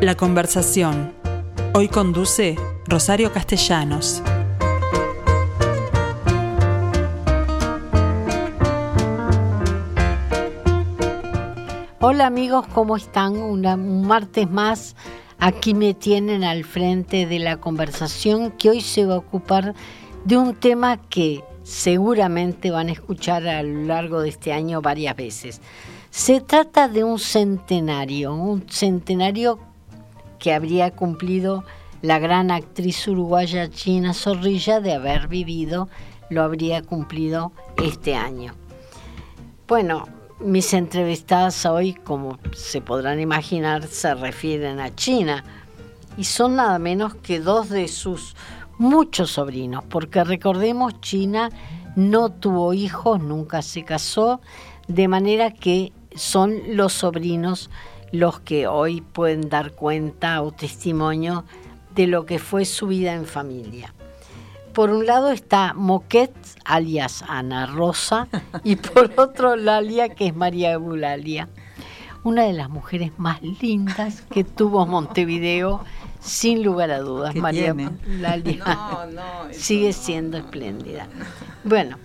La conversación. Hoy conduce Rosario Castellanos. Hola amigos, ¿cómo están? un martes más. Aquí me tienen al frente de la conversación que hoy se va a ocupar de un tema que seguramente van a escuchar a lo largo de este año varias veces. Se trata de un centenario, un centenario que habría cumplido la gran actriz uruguaya China Zorrilla de haber vivido, lo habría cumplido este año. Bueno, mis entrevistadas hoy, como se podrán imaginar, se refieren a China y son nada menos que dos de sus muchos sobrinos, porque recordemos, China no tuvo hijos, nunca se casó, de manera que son los sobrinos los que hoy pueden dar cuenta o testimonio de lo que fue su vida en familia. Por un lado está Moquet, alias Ana Rosa, y por otro Lalia, que es María Eulalia, una de las mujeres más lindas que tuvo Montevideo, sin lugar a dudas. María Eulalia sigue siendo espléndida. Bueno,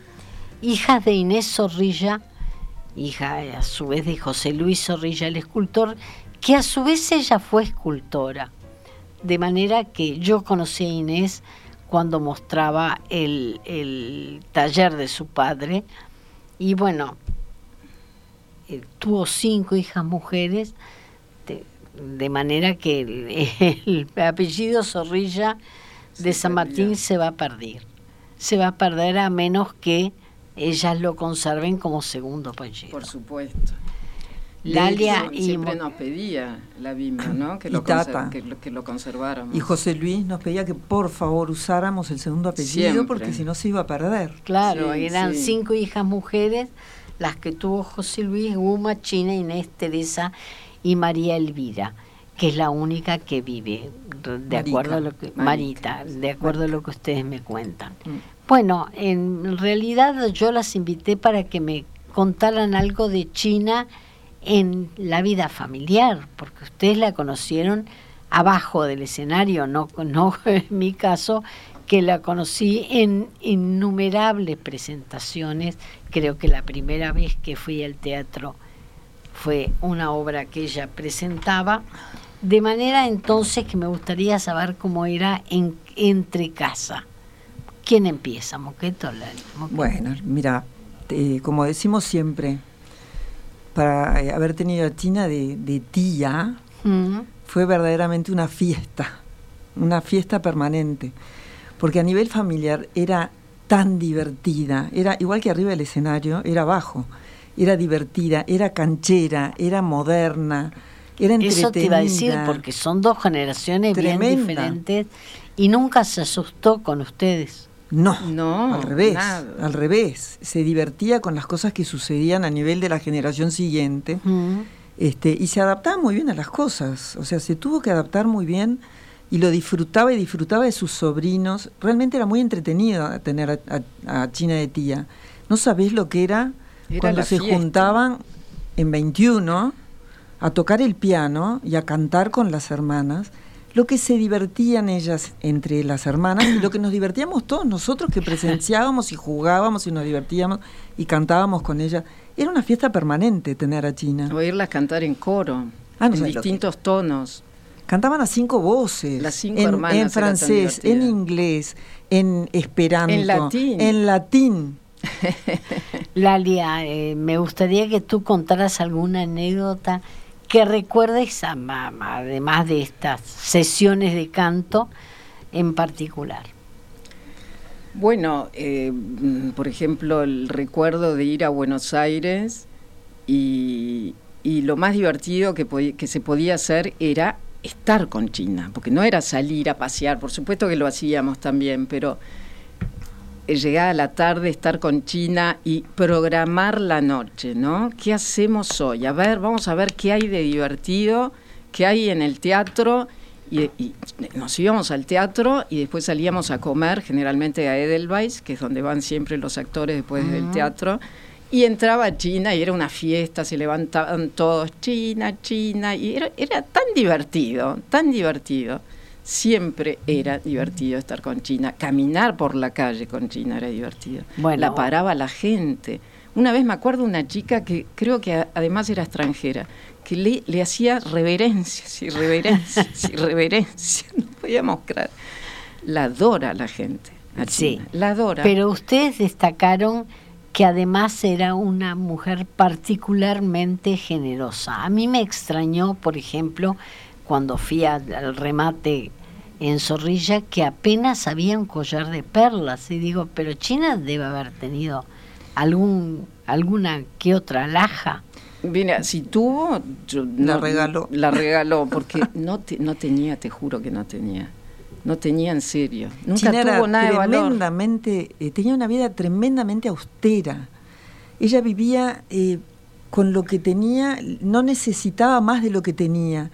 hija de Inés Zorrilla, hija a su vez de José Luis Zorrilla, el escultor, que a su vez ella fue escultora. De manera que yo conocí a Inés cuando mostraba el, taller de su padre. Y bueno, eh, tuvo cinco hijas mujeres, de, manera que el, apellido Zorrilla de San Martín se va a perder. Se va a perder a menos que ellas lo conserven como segundo apellido. Por supuesto. Lalia y siempre nos pedía la Bimba, ¿no? Que lo, que, lo conserváramos. Y José Luis nos pedía que por favor usáramos el segundo apellido porque si no se iba a perder. Claro, eran cinco hijas mujeres las que tuvo José Luis, Guma, China, Inés, Teresa y María Elvira, que es la única que vive, de acuerdo a lo que Marita, de acuerdo a lo que ustedes me cuentan. Mm. Bueno, en realidad yo las invité para que me contaran algo de China en la vida familiar, porque ustedes la conocieron abajo del escenario, no, no en mi caso, que la conocí en innumerables presentaciones. Creo que la primera vez que fui al teatro fue una obra que ella presentaba. De manera entonces que me gustaría saber cómo era en, entre casa. ¿Quién empieza, Moqueto? Bueno, mira, como decimos siempre, para eh, haber tenido a China de, tía, mm. fue verdaderamente una fiesta, una fiesta permanente, porque a nivel familiar era tan divertida, era igual que arriba del escenario, era abajo, era divertida, era canchera, era moderna, era. Eso te iba a decir, porque son dos generaciones bien diferentes y nunca se asustó con ustedes. No, no, al revés, al revés. Se divertía con las cosas que sucedían a nivel de la generación siguiente este, y se adaptaba muy bien a las cosas. O sea, se tuvo que adaptar muy bien y lo disfrutaba y disfrutaba de sus sobrinos. Realmente era muy entretenido tener a, China de tía. No sabés lo que era, cuando se juntaban en 21 a tocar el piano y a cantar con las hermanas lo que se divertían ellas entre las hermanas y lo que nos divertíamos todos nosotros que presenciábamos y jugábamos y nos divertíamos y cantábamos con ellas. Era una fiesta permanente tener a China. Oírlas cantar en coro, ah, en distintos tonos. Cantaban a cinco voces. Las cinco en, hermanas. En francés, en inglés, en esperanto. En latín. En latín. Lalia, eh, me gustaría que tú contaras alguna anécdota que recuerdes, además de estas sesiones de canto en particular. Bueno, eh, por ejemplo, el recuerdo de ir a Buenos Aires y, lo más divertido que, que se podía hacer era estar con China, porque no era salir a pasear, por supuesto que lo hacíamos también, pero llegar a la tarde, estar con China y programar la noche, ¿no? ¿Qué hacemos hoy? A ver, vamos a ver qué hay de divertido, qué hay en el teatro. Y, nos íbamos al teatro y después salíamos a comer, generalmente a Edelweiss, que es donde van siempre los actores después del teatro, Y entraba China y era una fiesta, se levantaban todos, China, China, y era, era tan divertido, tan divertido. Siempre era divertido estar con China. Caminar por la calle con China era divertido. la paraba la gente. Una vez me acuerdo una chica que creo que además era extranjera, que le, le hacía reverencias y reverencias y reverencias. No podíamos creer. La adora la gente. sí, la adora. Pero ustedes destacaron que además era una mujer particularmente generosa. A mí me extrañó, por ejemplo, cuando fui al remate en Zorrilla, que apenas había un collar de perlas. Y digo, pero China debe haber tenido algún alguna que otra laja. Mira, si tuvo, la regaló. La regaló, porque no, no tenía, te juro que no tenía. No tenía en serio. Nunca tuvo nada tremendamente, eh, tenía una vida tremendamente austera. Ella vivía eh, con lo que tenía, no necesitaba más de lo que tenía.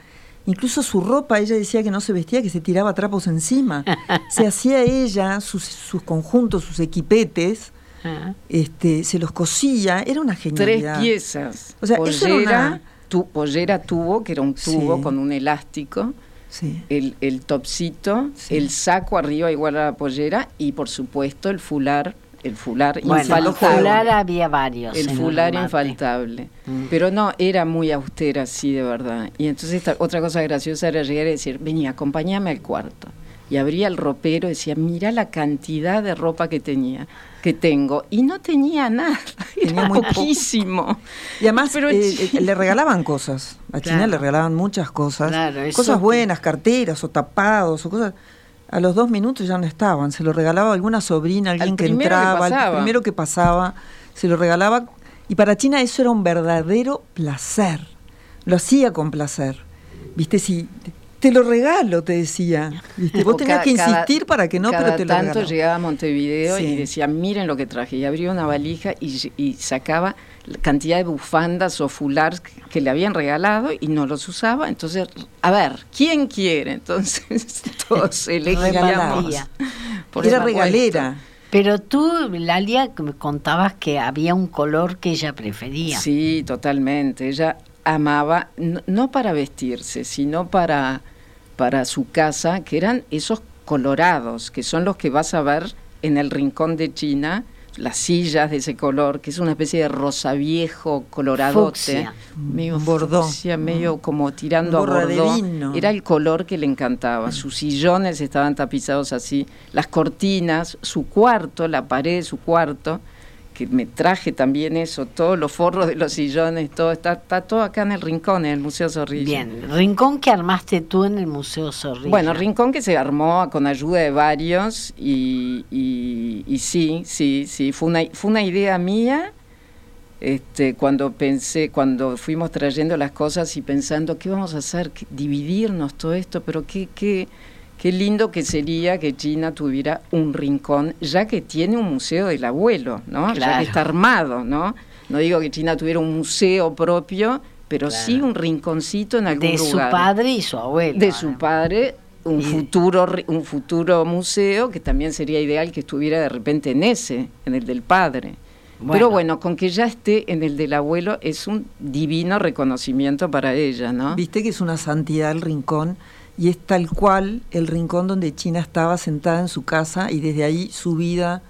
Incluso su ropa, ella decía que no se vestía, que se tiraba trapos encima. se hacía ella sus, sus conjuntos, sus equipetes, este, se los cosía, era una genialidad. Tres piezas. O sea, pollera, tu, pollera tubo, que era un tubo con un elástico. El, el topsito, el saco arriba igual a la pollera y por supuesto el fular el fular infaltable. El fular había varios. El fular infaltable. Mm. Pero no, era muy austera, sí, de verdad. Y entonces esta, otra cosa graciosa era llegar y decir, vení, acompáñame al cuarto. Y abría el ropero y decía, mira la cantidad de ropa que tenía que tengo y no tenía nada, tenía muy poquísimo. Y además Pero, eh, eh, le regalaban cosas, a China le regalaban muchas cosas, cosas buenas, carteras o tapados o cosas. A los dos minutos ya no estaban, se lo regalaba alguna sobrina, alguien que entraba, el primero que pasaba, se lo regalaba. Y para China eso era un verdadero placer, lo hacía con placer. Viste, si te lo regalo, te decía. Vos tenías que insistir para que no, pero te lo tanto llegaba a Montevideo y decía, miren lo que traje. Y abría una valija y, sacaba cantidad de bufandas o fulars que, le habían regalado y no los usaba. Entonces, a ver, ¿quién quiere? Entonces, todos elegíamos. Era regalera. Pero tú, Lalia, me contabas que había un color que ella prefería. Sí, totalmente. Ella amaba, no para vestirse, sino para para su casa, que eran esos colorados, que son los que vas a ver en el rincón de China, las sillas de ese color, que es una especie de rosa viejo coloradote, medio bordón, medio como tirando a bordón. Era el color que le encantaba. Sus sillones estaban tapizados así, las cortinas, su cuarto, la pared de su cuarto me traje también eso, todos los forros de los sillones, todo está, está todo acá en el rincón, en el Museo Zorrilla. Bien, rincón que armaste tú en el Museo Zorrilla. Bueno, rincón que se armó con ayuda de varios y, y, sí, sí, sí, fue una, fue una idea mía. Este, cuando pensé, cuando fuimos trayendo las cosas y pensando, ¿qué vamos a hacer? Dividirnos todo esto, pero qué, qué, Qué lindo que sería que China tuviera un rincón, ya que tiene un museo del abuelo, ¿no? Ya que está armado, ¿no? No digo que China tuviera un museo propio, pero sí un rinconcito en algún lugar. De su padre y su abuelo. De su padre, un futuro, un futuro museo que también sería ideal que estuviera de repente en ese, en el del padre. Pero bueno, con que ya esté en el del abuelo es un divino reconocimiento para ella, ¿no? Viste que es una santidad el rincón y es tal cual el rincón donde China estaba sentada en su casa y desde ahí su vida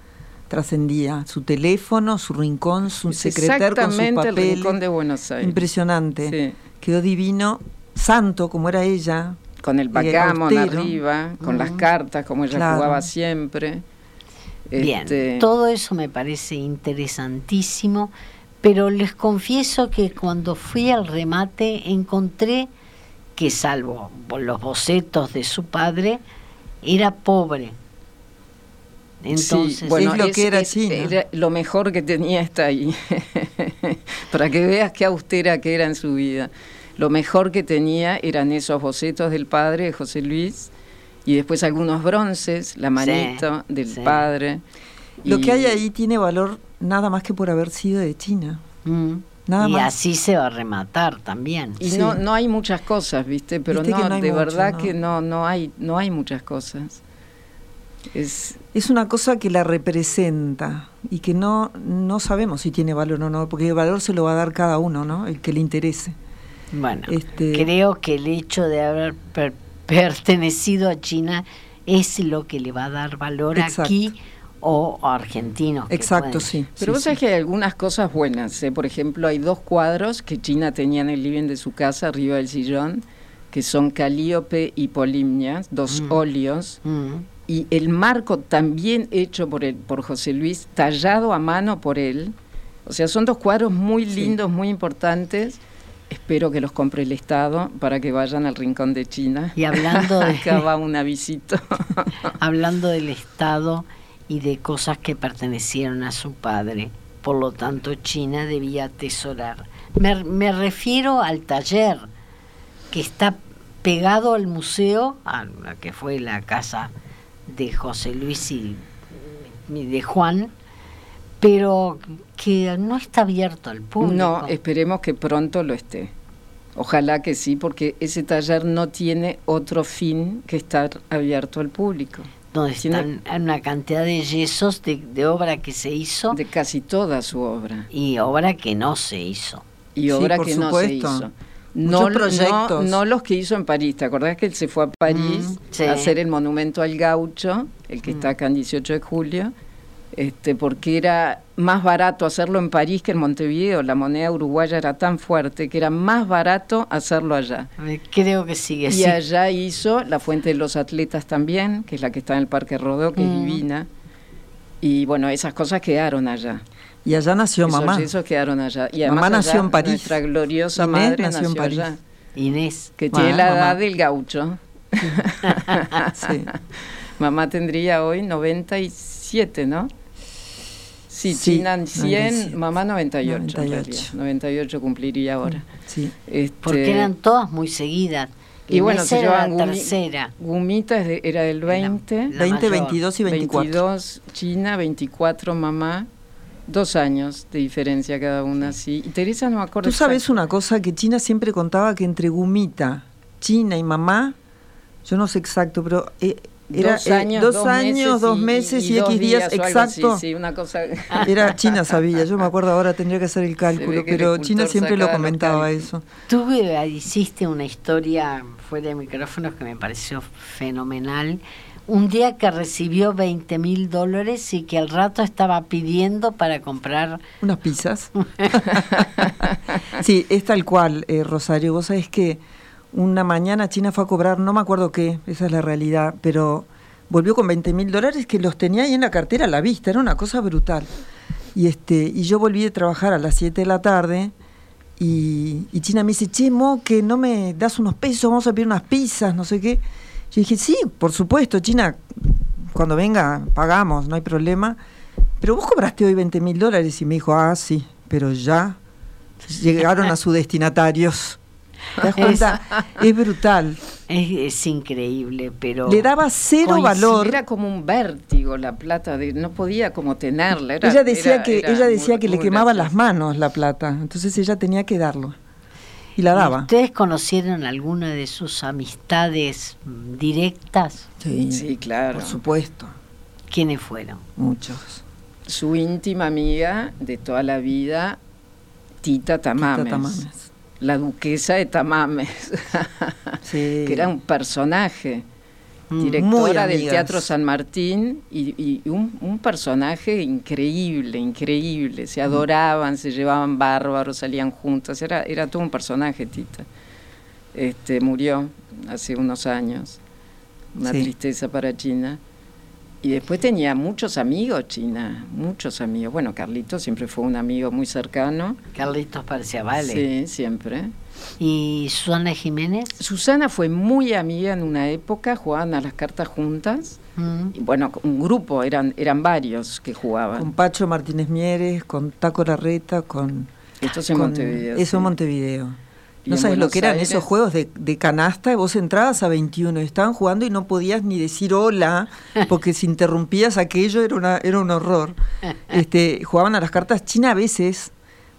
trascendía. Su teléfono, su rincón, su secretario con su papel. el rincón de Buenos Aires. Impresionante. Quedó divino, santo como era ella. Con el backgammon arriba, con las cartas como ella jugaba siempre. Bien, este, todo eso me parece interesantísimo, pero les confieso que cuando fui al remate encontré que salvo los bocetos de su padre, era pobre. Entonces, bueno, lo que era China. lo mejor que tenía está ahí, para que veas qué austera que era en su vida. Lo mejor que tenía eran esos bocetos del padre de José Luis y después algunos bronces, la manito del padre. Lo que hay ahí tiene valor nada más que por haber sido de China. Mm y así se va a rematar también. Y no, no hay muchas cosas, ¿viste? Pero no, de verdad que no, no hay, no hay muchas cosas. Es, es una cosa que la representa y que no, no sabemos si tiene valor o no, porque el valor se lo va a dar cada uno, ¿no? El que le interese. Bueno, este, creo que el hecho de haber pertenecido a China es lo que le va a dar valor aquí o argentinos. Exacto, sí. Pero vos sabés que hay algunas cosas buenas. ¿eh? Por ejemplo, hay dos cuadros que China tenía en el living de su casa, arriba del sillón, que son Calíope y Polimnia, dos mm. óleos. Mm. Y el marco también hecho por, el, por José Luis, tallado a mano por él. O sea, son dos cuadros muy lindos, muy importantes Espero que los compre el Estado para que vayan al rincón de China. Y hablando de... Acá va una visita. hablando del Estado y de cosas que pertenecieron a su padre. Por lo tanto, China debía atesorar. Me, refiero al taller que está pegado al museo, a la que fue la casa de José Luis y de Juan, pero que no está abierto al público. No, esperemos que pronto lo esté. Ojalá que sí, porque ese taller no tiene otro fin que estar abierto al público. Donde están una cantidad de yesos de, obra que se hizo. De casi toda su obra. Y obra que no se hizo. Y obra que no se hizo. No, proyectos. No, los que hizo en París. ¿Te acordás que él se fue a París mm, a hacer el monumento al gaucho, el que mm. está acá en 18 de julio? Este, porque era más barato hacerlo en París que en Montevideo. La moneda uruguaya era tan fuerte que era más barato hacerlo allá. Creo que sigue Y allá hizo la Fuente de los Atletas también, que es la que está en el Parque Rodó, que es mm. divina. Y bueno, esas cosas quedaron allá. Y allá nació mamá. Esos quedaron allá. Y mamá nació en París. Nuestra gloriosa madre nació, en París. allá. Inés. Que tiene la edad del gaucho. sí. Mamá tendría hoy 97, ¿no? Sí, China 100, mamá 98, 98. 98 cumpliría ahora. Sí. Este, Porque eran todas muy seguidas. Y bueno, se llevan la tercera. Gumita era del 20. 20, 22 y 24. 22 China, 24 mamá. Dos años de diferencia cada una, sí. Y Teresa no me acuerdo. Tú sabes una cosa que China siempre contaba que entre Gumita, China y mamá, yo no sé exacto, pero eh, era, dos eh, años, dos, años, dos meses y, X días, exacto. Sí, una cosa... Era China sabía, yo me acuerdo ahora tendría que hacer el cálculo, pero China siempre lo comentaba eso. Tú hiciste una historia fuera de micrófonos que me pareció fenomenal. Un día que recibió 20 mil dólares y que al rato estaba pidiendo para comprar... Unas pizzas. sí, es tal cual, eh, Rosario. Vos sabés que una mañana China fue a cobrar, no me acuerdo qué, esa es la realidad, pero volvió con 20 mil dólares que los tenía ahí en la cartera a la vista, era una cosa brutal. Y, este, y yo volví de trabajar a las 7 de la tarde y, China me dice, che, Mo, que no me das unos pesos, vamos a pedir unas pizzas, no sé qué. Yo dije, sí, por supuesto, China, cuando venga pagamos, no hay problema. Pero vos cobraste hoy 20 mil dólares y me dijo, ah, sí, pero ya llegaron a sus destinatarios. Es, brutal. Es, increíble, pero... Le daba cero valor. Era como un vértigo la plata, de, no podía como tenerla. ella decía que, ella decía que le quemaban las manos la plata, entonces ella tenía que darlo. Y la daba. ¿Ustedes conocieron alguna de sus amistades directas? Sí, sí, claro. Por supuesto. ¿Quiénes fueron? Muchos. Su íntima amiga de toda la vida, Tita Tamames. Tita Tamames la duquesa de Tamames, que era un personaje, mm, directora del Teatro San Martín y, un, personaje increíble, increíble. Se adoraban, se llevaban bárbaros, salían juntas, era, era todo un personaje, Tita. Este, murió hace unos años, una tristeza para China. Y después tenía muchos amigos, China, muchos amigos. Bueno, Carlitos siempre fue un amigo muy cercano. Carlitos parecía vale. Sí, siempre. ¿Y Susana Jiménez? Susana fue muy amiga en una época, jugaban a las cartas juntas. Mm. Y bueno, un grupo, eran, eran varios que jugaban. Con Pacho Martínez Mieres, con Taco Larreta, con... Esto es en Montevideo. Eso en Montevideo. No sabes lo que eran esos juegos de, canasta, vos entrabas a 21, estaban jugando y no podías ni decir hola, porque si interrumpías aquello era, una, era un horror. Este, jugaban a las cartas. China a veces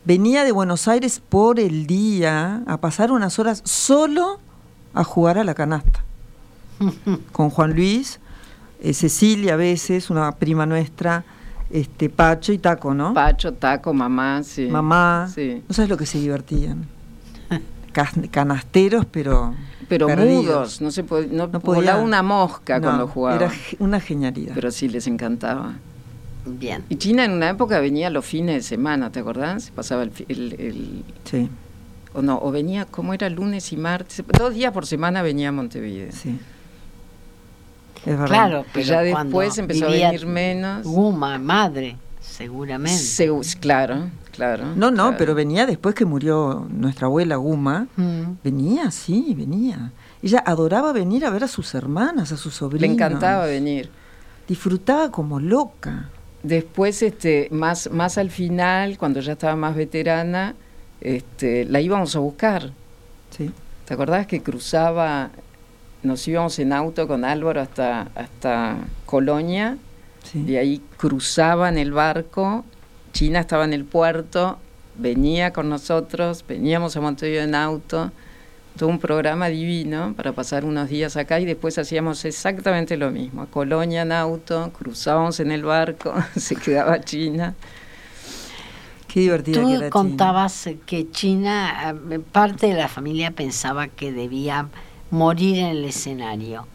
venía de Buenos Aires por el día a pasar unas horas solo a jugar a la canasta. Con Juan Luis, eh, Cecilia a veces, una prima nuestra, este, Pacho y Taco, ¿no? Pacho, Taco, mamá, sí. Mamá, sí. no sabes lo que se divertían. Canasteros, pero pero mudos, no se podía, no, podía una mosca cuando jugaba. Era una genialidad. Pero sí les encantaba. Bien. Y China en una época venía los fines de semana, ¿te acordás? Se pasaba el, el, Sí. O no, o venía, ¿cómo era? Lunes y martes. Dos días por semana venía a Montevideo. Sí. Es verdad. Claro, pero ya después empezó a venir menos. Guma, madre, seguramente. claro, claro. No, no, pero venía después que murió nuestra abuela Guma. Mm. Venía, sí, venía. Ella adoraba venir a ver a sus hermanas, a sus sobrinos. Le encantaba venir. Disfrutaba como loca. Después, este, más, más al final, cuando ya estaba más veterana, este, la íbamos a buscar. Sí. ¿Te acordás que cruzaba, nos íbamos en auto con Álvaro hasta, hasta Colonia? Sí. Y ahí cruzaba en el barco, China estaba en el puerto, venía con nosotros, veníamos a Montevideo en auto todo un programa divino para pasar unos días acá y después hacíamos exactamente lo mismo. Colonia en auto, cruzábamos en el barco, se quedaba China. Qué divertido. Tú contabas que China, eh, parte de la familia pensaba que debía morir en el escenario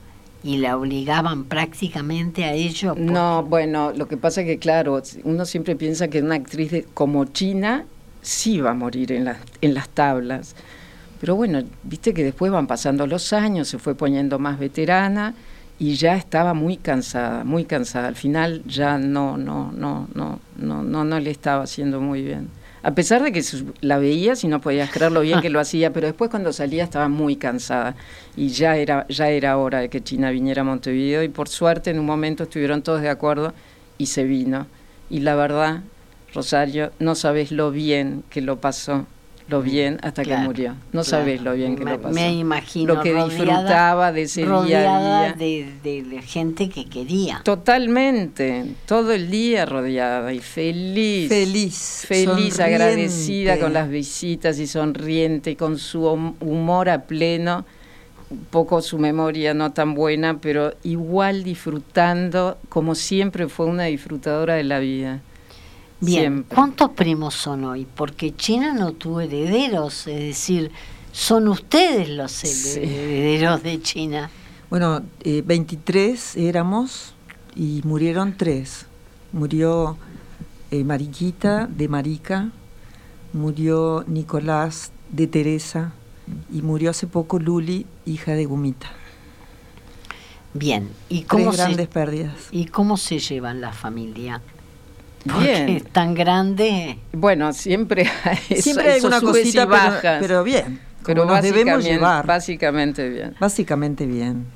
y la obligaban prácticamente a ello. No, bueno, lo que pasa es que claro, uno siempre piensa que una actriz como China sí va a morir en, en las tablas pero bueno, viste que después van pasando los años, se fue poniendo más veterana y ya estaba muy cansada, muy cansada. Al final ya no, no, no, no, no, no, no le estaba haciendo muy bien. A pesar de que la veías y no podías creer lo bien que lo hacía, pero después cuando salía estaba muy cansada y ya era, ya era hora de que China viniera a Montevideo y por suerte en un momento estuvieron todos de acuerdo y se vino. Y la verdad, Rosario, no sabes lo bien que lo pasó lo bien hasta que murió. No sabes lo bien que lo pasó. Me imagino. Lo que disfrutaba de ese día a día. De, de, gente que quería. Totalmente. Todo el día rodeada y feliz. Feliz. Feliz, agradecida con las visitas y sonriente con su humor a pleno. Un poco su memoria no tan buena, pero igual disfrutando, como siempre fue una disfrutadora de la vida. Bien, ¿cuántos primos son hoy? Porque China no tuvo herederos, es decir, son ustedes los herederos de China. Bueno, 23 eh, éramos y murieron tres. Murió eh, Mariquita de Marica, murió Nicolás de Teresa y murió hace poco Luli, hija de Gumita. Bien, ¿y cómo grandes pérdidas. ¿Y cómo se llevan la familia? Bien. es tan grande. Bueno, siempre hay, siempre hay una cosita, bajas, pero, bien. Pero nos debemos llevar. Básicamente bien. Básicamente bien.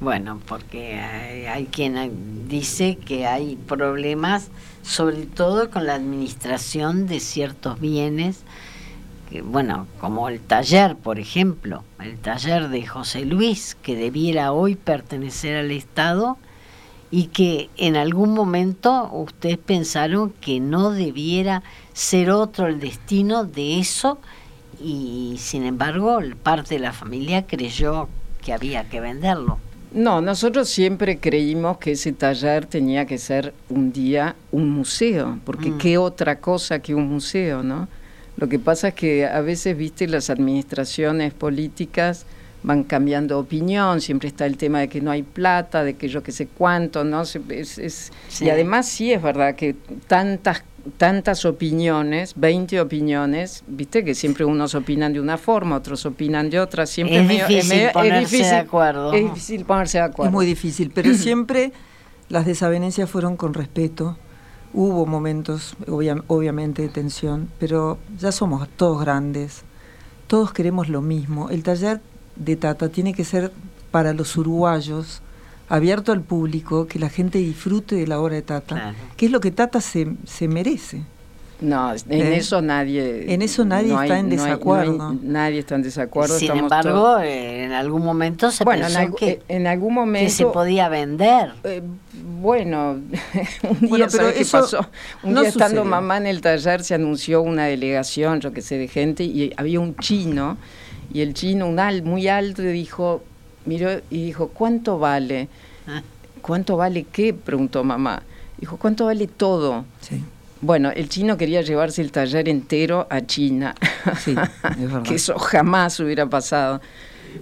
Bueno, porque hay, quien dice que hay problemas, sobre todo con la administración de ciertos bienes, que, bueno, como el taller, por ejemplo, el taller de José Luis, que debiera hoy pertenecer al Estado, y que en algún momento ustedes pensaron que no debiera ser otro el destino de eso y sin embargo parte de la familia creyó que había que venderlo. No, nosotros siempre creímos que ese taller tenía que ser un día un museo, porque mm. qué otra cosa que un museo, ¿no? Lo que pasa es que a veces, viste, las administraciones políticas van cambiando opinión, siempre está el tema de que no hay plata, de que yo qué sé cuánto, ¿no? Es, Y además sí es verdad que tantas tantas opiniones, 20 opiniones, viste que siempre unos opinan de una forma, otros opinan de otra, siempre es, difícil, ponerse de acuerdo. Es difícil ponerse de acuerdo. Es muy difícil, pero siempre las desavenencias fueron con respeto. Hubo momentos, obviamente, de tensión, pero ya somos todos grandes, todos queremos lo mismo. El taller de Tata tiene que ser para los uruguayos, abierto al público, que la gente disfrute de la obra de Tata, que es lo que Tata se, se merece. No, en ¿Eh? eso nadie. En eso nadie está en desacuerdo. nadie está en desacuerdo. Sin embargo, en algún momento se bueno, pensó que, en algún momento se podía vender. Eh, bueno, un día pero qué pasó. Un día estando mamá en el taller se anunció una delegación, yo que sé, de gente y había un chino y el chino, un al, muy alto, dijo, miró y dijo, ¿cuánto vale? cuánto vale qué? preguntó mamá. Dijo, ¿cuánto vale todo? Sí. Bueno, el chino quería llevarse el taller entero a China, sí, que eso jamás hubiera pasado.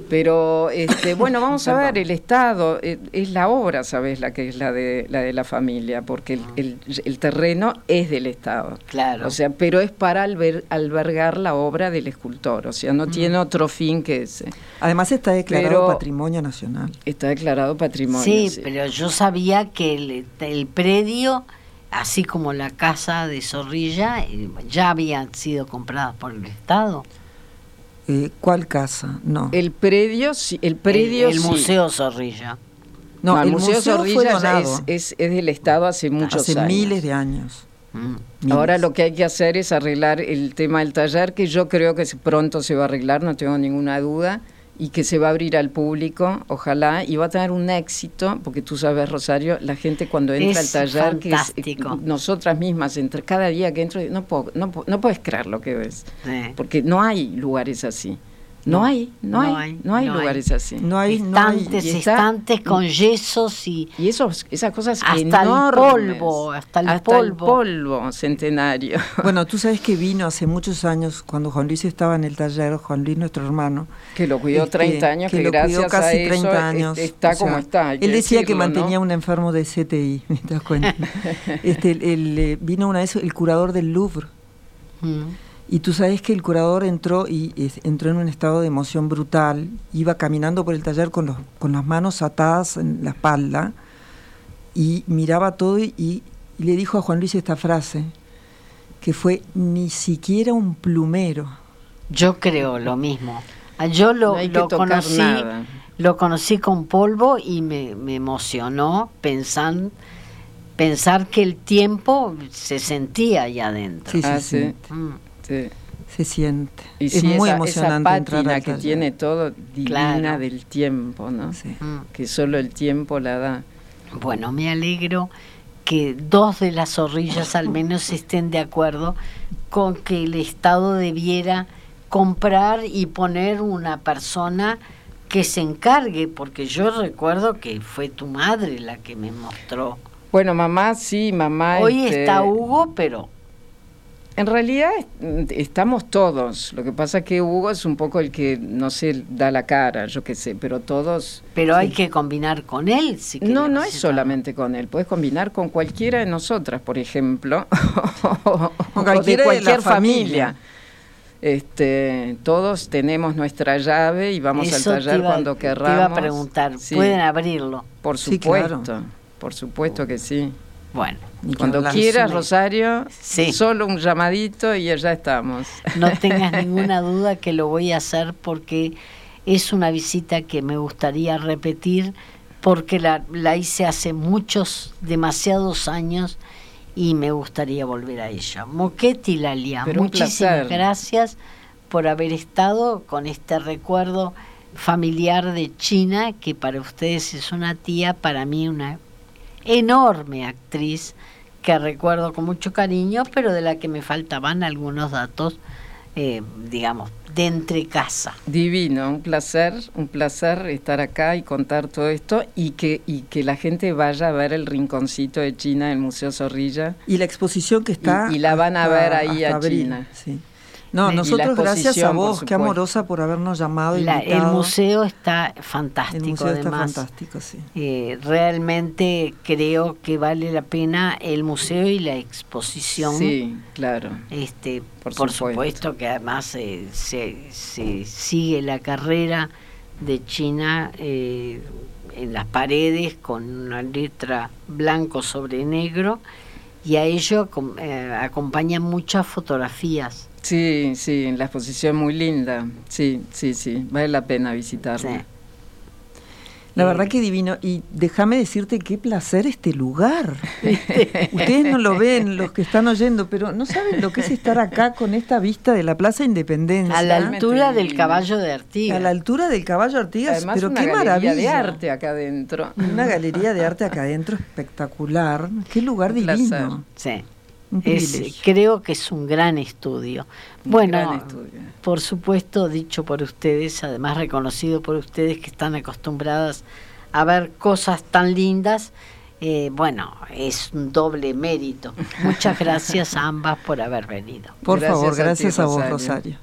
Pero este, bueno, vamos a ver, el Estado eh, es la obra, ¿sabes? La que es la de la, de la familia, porque el, el, terreno es del Estado. Claro. O sea, pero es para albergar la obra del escultor, o sea, no tiene otro fin que ese. Además está declarado patrimonio nacional. Está declarado patrimonio. Sí, pero yo sabía que el, el predio así como la casa de Zorrilla, eh, ya habían sido compradas por el Estado. Eh, ¿Cuál casa? No. El predio, sí, el predio. El, Museo Zorrilla. No, el, Museo, Zorrilla es, es, del Estado hace muchos años. Hace miles de años. Mm. Ahora lo que hay que hacer es arreglar el tema del taller, que yo creo que pronto se va a arreglar, no tengo ninguna duda y que se va a abrir al público, ojalá, y va a tener un éxito, porque tú sabes, Rosario, la gente cuando entra al taller, que es, eh, nosotras mismas, entre cada día que entro, no, puedo, no, no puedes creer lo que ves, porque no hay lugares así. No, hay, no, hay, no hay lugares así. No hay estantes, estantes con yesos y y esos, esas cosas hasta enormes, el polvo, hasta el hasta polvo. el polvo centenario. Bueno, tú sabes que vino hace muchos años cuando Juan Luis estaba en el taller, Juan Luis nuestro hermano, que lo cuidó 30 este, años, que, gracias casi a 30 años, está como está. Él decía que mantenía un enfermo de CTI, ¿te das cuenta? este, el, eh, vino una vez el curador del Louvre. Mm. Y tú sabes que el curador entró y entró en un estado de emoción brutal, iba caminando por el taller con, los, con las manos atadas en la espalda y miraba todo y, le dijo a Juan Luis esta frase, que fue ni siquiera un plumero. Yo creo lo mismo. Ah, yo lo, conocí, lo conocí con polvo y me, emocionó pensar, pensar que el tiempo se sentía allá adentro. Sí, sí, ah, mm. Se siente. Y es muy emocionante esa que tiene todo divina del tiempo, ¿no? Mm. Que solo el tiempo la da. Bueno, me alegro que dos de las zorrillas al menos estén de acuerdo con que el Estado debiera comprar y poner una persona que se encargue, porque yo recuerdo que fue tu madre la que me mostró. Bueno, mamá, sí, mamá. Hoy este está Hugo, pero en realidad estamos todos. Lo que pasa es que Hugo es un poco el que no se da la cara, yo qué sé, pero todos. Pero hay que combinar con él, si No, no es solamente con él. Puedes combinar con cualquiera de nosotras, por ejemplo, o, de cualquier familia. Este, todos tenemos nuestra llave y vamos al taller cuando querramos. Te iba a preguntar, ¿pueden abrirlo? Por supuesto, por supuesto que sí. Bueno. Cuando quieras, Rosario, solo un llamadito y ya estamos. No tengas ninguna duda que lo voy a hacer porque es una visita que me gustaría repetir porque la, la hice hace muchos, demasiados años y me gustaría volver a ella. Moquetti Lalia, muchísimas gracias por haber estado con este recuerdo familiar de China, que para ustedes es una tía, para mí una enorme actriz que recuerdo con mucho cariño, pero de la que me faltaban algunos datos, eh, digamos, de entre casa. Divino, un placer, un placer estar acá y contar todo esto y que, y que la gente vaya a ver el rinconcito de China el Museo Zorrilla. Y la exposición que está. Y, la van a ver ahí a China. Sí. No, nosotros gracias a vos, qué amorosa por habernos llamado. La, el museo está fantástico. El museo está fantástico, sí. Eh, realmente creo que vale la pena el museo y la exposición. Sí, claro. Este, por, supuesto. que además eh, se, se, sigue la carrera de China eh, en las paredes con una letra blanco sobre negro y a ello acompañan muchas fotografías Sí, sí, la exposición muy linda. Sí, sí, sí, vale la pena visitarla. La verdad que divino. Y déjame decirte qué placer este lugar. Ustedes no lo ven, los que están oyendo, pero no saben lo que es estar acá con esta vista de la Plaza Independencia. A la altura del caballo de Artigas. A la altura del caballo de Artigas. Además, pero una qué galería maravilla. de arte acá adentro. Una galería de arte acá adentro espectacular. Qué lugar divino. Sí creo que es un gran estudio. bueno, por supuesto, dicho por ustedes, además reconocido por ustedes que están acostumbradas a ver cosas tan lindas, eh, bueno, es un doble mérito. Muchas gracias a ambas por haber venido. Por favor, gracias a, vos, Rosario.